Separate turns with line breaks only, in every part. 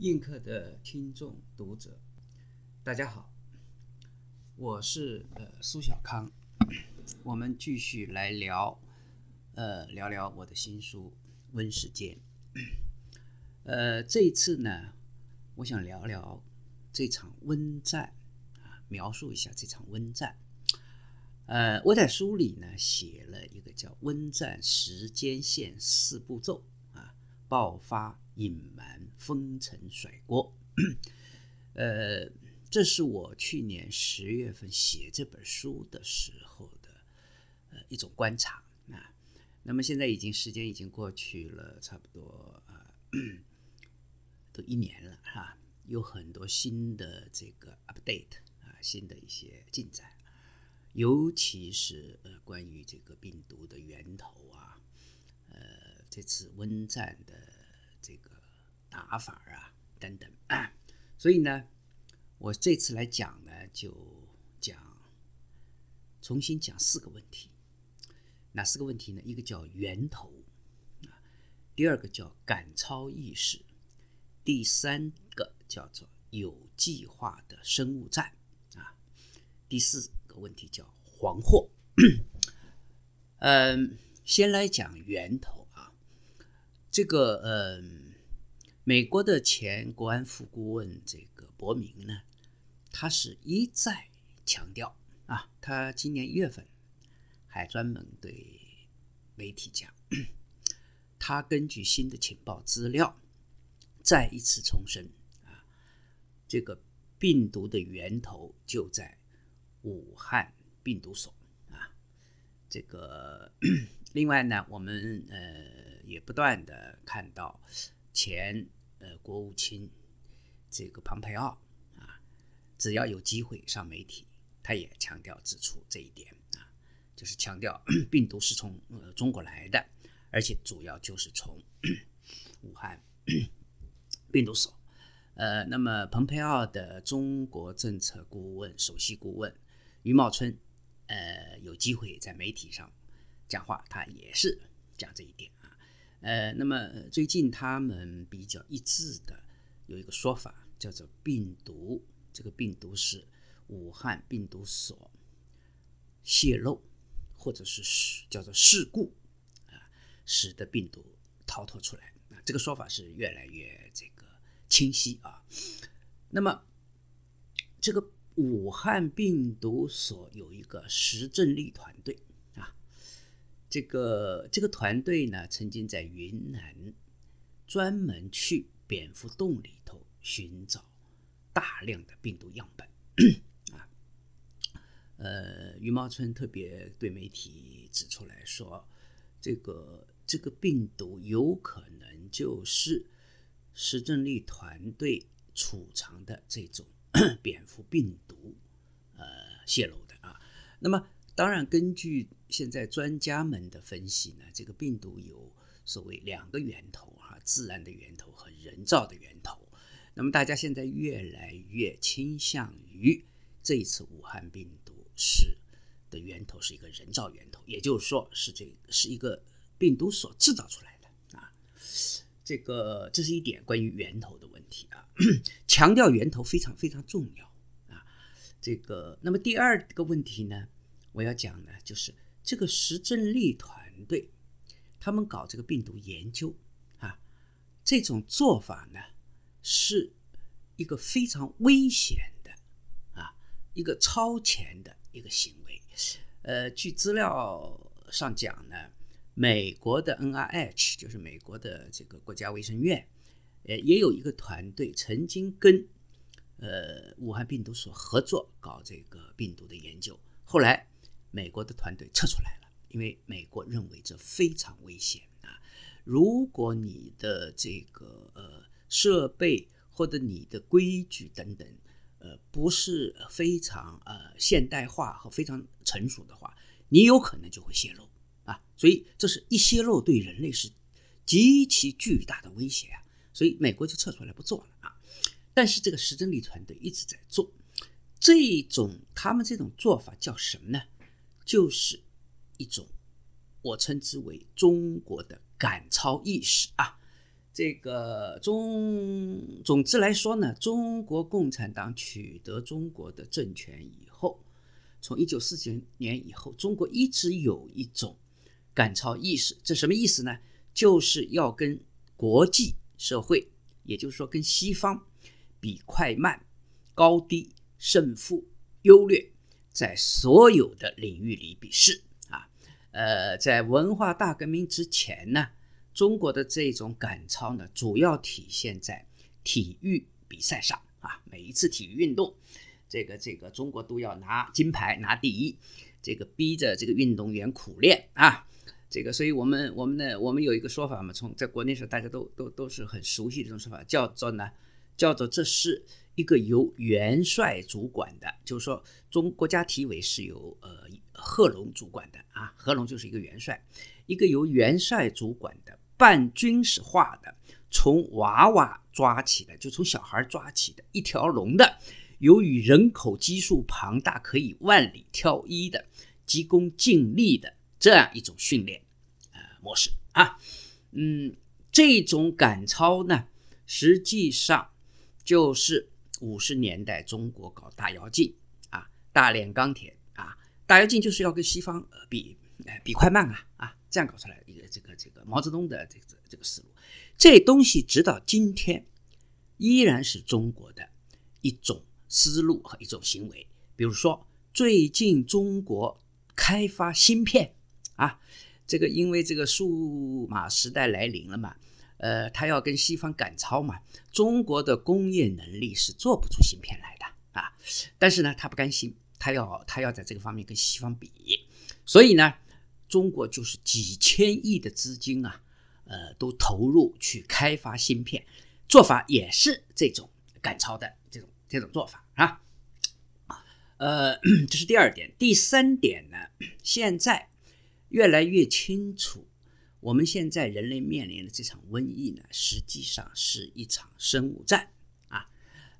映客的听众读者，大家好，我是呃苏小康，我们继续来聊，呃聊聊我的新书《温世间》。呃，这一次呢，我想聊聊这场温战啊，描述一下这场温战。呃，我在书里呢写了一个叫“温战时间线四步骤”，爆发。隐瞒、封尘、甩锅，呃，这是我去年十月份写这本书的时候的呃一种观察啊。那么现在已经时间已经过去了差不多啊，都一年了哈，有很多新的这个 update 啊，新的一些进展，尤其是呃关于这个病毒的源头啊，呃，这次温战的。这个打法啊，等等，所以呢，我这次来讲呢，就讲重新讲四个问题。哪四个问题呢？一个叫源头，第二个叫赶超意识，第三个叫做有计划的生物战啊，第四个问题叫黄祸。嗯，先来讲源头。这个呃，美国的前国安副顾问这个伯明呢，他是一再强调啊，他今年一月份还专门对媒体讲，他根据新的情报资料，再一次重申啊，这个病毒的源头就在武汉病毒所，这个另外呢，我们呃。也不断的看到前呃国务卿这个庞培奥啊，只要有机会上媒体，他也强调指出这一点啊，就是强调 病毒是从呃中国来的，而且主要就是从 武汉 病毒所。呃，那么蓬佩奥的中国政策顾问、首席顾问余茂春，呃，有机会在媒体上讲话，他也是讲这一点啊。呃，那么最近他们比较一致的有一个说法，叫做病毒，这个病毒是武汉病毒所泄露，或者是叫做事故啊，使得病毒逃脱出来啊，这个说法是越来越这个清晰啊。那么这个武汉病毒所有一个实证力团队啊。这个这个团队呢，曾经在云南专门去蝙蝠洞里头寻找大量的病毒样本啊。呃，余茂春特别对媒体指出来说，这个这个病毒有可能就是石正丽团队储藏的这种 蝙蝠病毒呃泄露的啊。那么。当然，根据现在专家们的分析呢，这个病毒有所谓两个源头哈，自然的源头和人造的源头。那么大家现在越来越倾向于这一次武汉病毒是的源头是一个人造源头，也就是说是这是一个病毒所制造出来的啊。这个这是一点关于源头的题啊，强调源头非常非常重要啊。这个那么第二个问题呢？我要讲的就是这个石正丽团队，他们搞这个病毒研究啊，这种做法呢，是一个非常危险的啊，一个超前的一个行为。呃，据资料上讲呢，美国的 NIH 就是美国的这个国家卫生院，呃，也有一个团队曾经跟呃武汉病毒所合作搞这个病毒的研究，后来。美国的团队撤出来了，因为美国认为这非常危险啊！如果你的这个呃设备或者你的规矩等等，呃不是非常呃现代化和非常成熟的话，你有可能就会泄露啊！所以这是一泄露对人类是极其巨大的威胁啊！所以美国就撤出来不做了啊！但是这个石正丽团队一直在做这种，他们这种做法叫什么呢？就是一种，我称之为中国的赶超意识啊。这个中总总之来说呢，中国共产党取得中国的政权以后，从一九四九年以后，中国一直有一种赶超意识。这什么意思呢？就是要跟国际社会，也就是说跟西方比快慢、高低、胜负、优劣，在所有的领域里比试啊。呃，在文化大革命之前呢，中国的这种赶超呢，主要体现在体育比赛上啊。每一次体育运动，这个这个中国都要拿金牌、拿第一，这个逼着这个运动员苦练啊。这个，所以我们我们呢，我们有一个说法嘛，从在国内时候大家都都都是很熟悉这种说法，叫做呢，叫做这是一个由元帅主管的，就是说中国家体委是由呃贺龙主管的啊，贺龙就是一个元帅，一个由元帅主管的半军事化的，从娃娃抓起的，就从小孩抓起的一条龙的，由于人口基数庞大，可以万里挑一的，急功近利的。这样一种训练，呃模式啊，嗯，这种赶超呢，实际上就是五十年代中国搞大跃进啊，大炼钢铁啊，大跃进就是要跟西方比，哎比快慢啊啊，这样搞出来一个这个这个毛泽东的这个这个思路，这东西直到今天依然是中国的一种思路和一种行为。比如说最近中国开发芯片。啊，这个因为这个数码时代来临了嘛，呃，他要跟西方赶超嘛，中国的工业能力是做不出芯片来的啊。但是呢，他不甘心，他要他要在这个方面跟西方比，所以呢，中国就是几千亿的资金啊，呃，都投入去开发芯片，做法也是这种赶超的这种这种做法啊。呃，这是第二点，第三点呢，现在。越来越清楚，我们现在人类面临的这场瘟疫呢，实际上是一场生物战啊。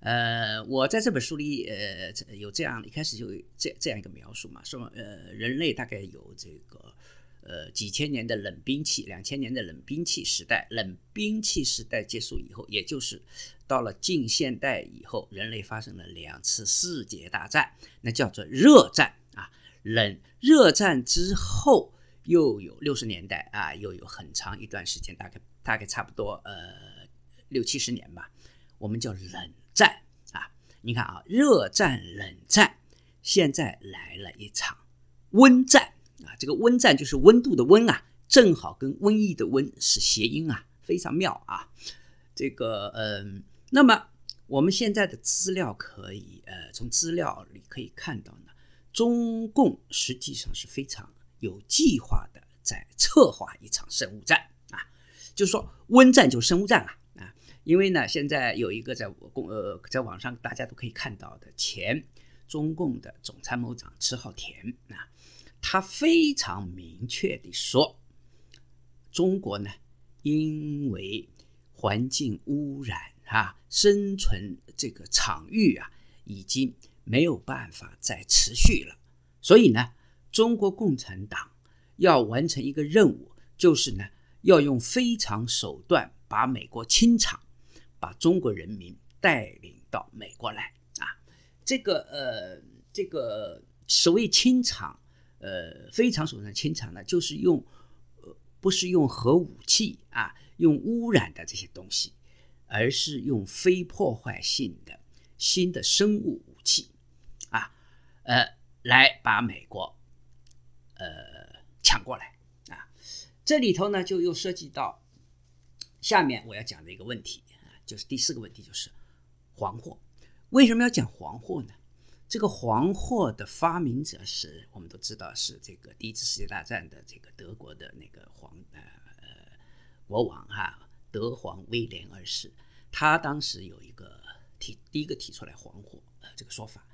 呃，我在这本书里，呃，有这样一开始就这这样一个描述嘛，说呃，人类大概有这个呃几千年的冷兵器，两千年的冷兵器时代，冷兵器时代结束以后，也就是到了近现代以后，人类发生了两次世界大战，那叫做热战啊。冷热战之后。又有六十年代啊，又有很长一段时间，大概大概差不多呃六七十年吧，我们叫冷战啊。你看啊，热战、冷战，现在来了一场温战啊。这个温战就是温度的温啊，正好跟瘟疫的瘟是谐音啊，非常妙啊。这个嗯，那么我们现在的资料可以呃，从资料里可以看到呢，中共实际上是非常。有计划的在策划一场生物战啊，就是说温战就生物战啊啊，因为呢现在有一个在我公呃在网上大家都可以看到的前中共的总参谋长迟浩田啊，他非常明确的说，中国呢因为环境污染啊，生存这个场域啊已经没有办法再持续了，所以呢。中国共产党要完成一个任务，就是呢，要用非常手段把美国清场，把中国人民带领到美国来啊！这个呃，这个所谓清场，呃，非常手段清场呢，就是用呃，不是用核武器啊，用污染的这些东西，而是用非破坏性的新的生物武器啊，呃，来把美国。呃，抢过来啊！这里头呢，就又涉及到下面我要讲的一个问题啊，就是第四个问题，就是黄货。为什么要讲黄货呢？这个黄货的发明者是我们都知道是这个第一次世界大战的这个德国的那个皇呃呃国王哈，德皇威廉二世。他当时有一个提第一个提出来黄货呃这个说法，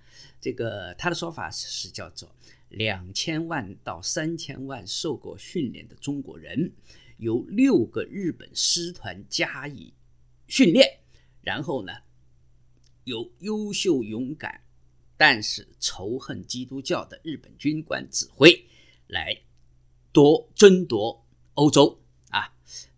这个他的说法是叫做。两千万到三千万受过训练的中国人，由六个日本师团加以训练，然后呢，由优秀勇敢但是仇恨基督教的日本军官指挥，来夺争夺欧洲啊！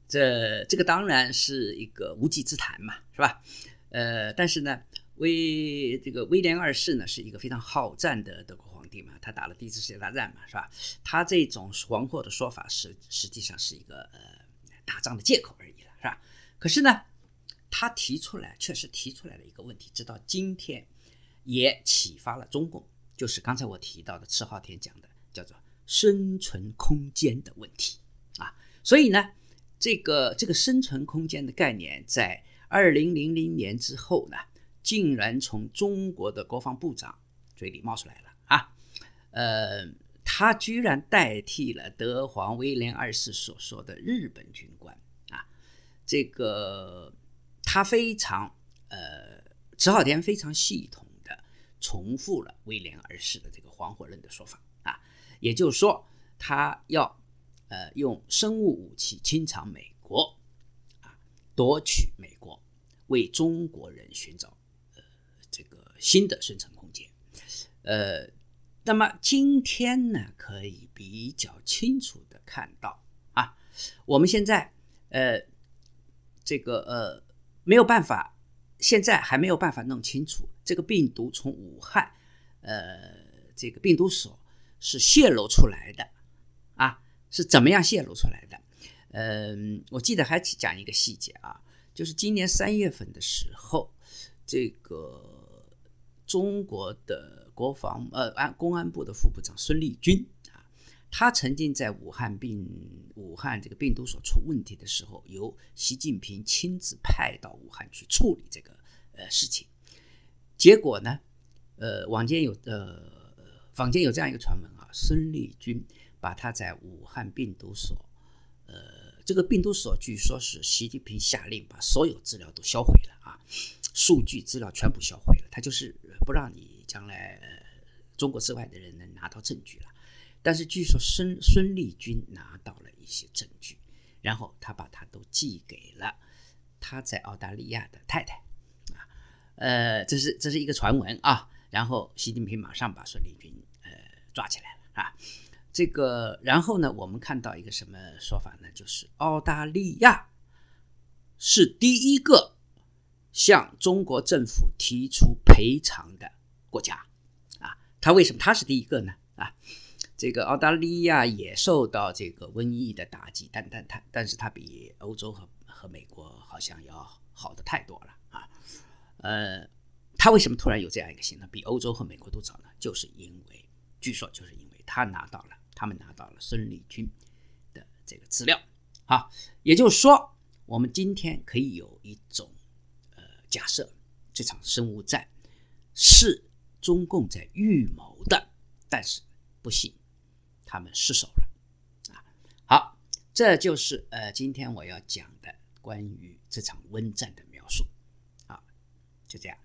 这这个当然是一个无稽之谈嘛，是吧？呃，但是呢，威这个威廉二世呢是一个非常好战的德国皇帝嘛，他打了第一次世界大战嘛，是吧？他这种皇后的说法是实际上是一个呃打仗的借口而已了，是吧？可是呢，他提出来确实提出来了一个问题，直到今天也启发了中共，就是刚才我提到的迟浩天讲的，叫做生存空间的问题啊。所以呢，这个这个生存空间的概念在。二零零零年之后呢，竟然从中国的国防部长嘴里冒出来了，呃，他居然代替了德皇威廉二世所说的日本军官啊，这个他非常呃，迟浩田非常系统的重复了威廉二世的这个黄火论的说法啊，也就是说，他要呃用生物武器清场美国啊。夺取美国，为中国人寻找呃这个新的生存空间，呃，那么今天呢，可以比较清楚的看到啊，我们现在呃这个呃没有办法，现在还没有办法弄清楚这个病毒从武汉呃这个病毒所是泄露出来的啊，是怎么样泄露出来的？嗯，我记得还讲一个细节啊，就是今年三月份的时候，这个中国的国防呃安公安部的副部长孙立军啊，他曾经在武汉病武汉这个病毒所出问题的时候，由习近平亲自派到武汉去处理这个呃事情，结果呢，呃，坊间有呃坊间有这样一个传闻啊，孙立军把他在武汉病毒所。呃，这个病毒所据说是习近平下令把所有资料都销毁了啊，数据资料全部销毁了，他就是不让你将来中国之外的人能拿到证据了。但是据说孙孙立军拿到了一些证据，然后他把他都寄给了他在澳大利亚的太太啊，呃，这是这是一个传闻啊。然后习近平马上把孙立军呃抓起来了啊。这个，然后呢，我们看到一个什么说法呢？就是澳大利亚是第一个向中国政府提出赔偿的国家啊。他为什么他是第一个呢？啊，这个澳大利亚也受到这个瘟疫的打击，但但但但是他比欧洲和和美国好像要好的太多了啊。呃，他为什么突然有这样一个行动，比欧洲和美国都早呢？就是因为，据说就是因为他拿到了。他们拿到了孙立军的这个资料，好，也就是说，我们今天可以有一种呃假设，这场生物战是中共在预谋的，但是不幸他们失手了啊。好，这就是呃今天我要讲的关于这场温战的描述，啊，就这样。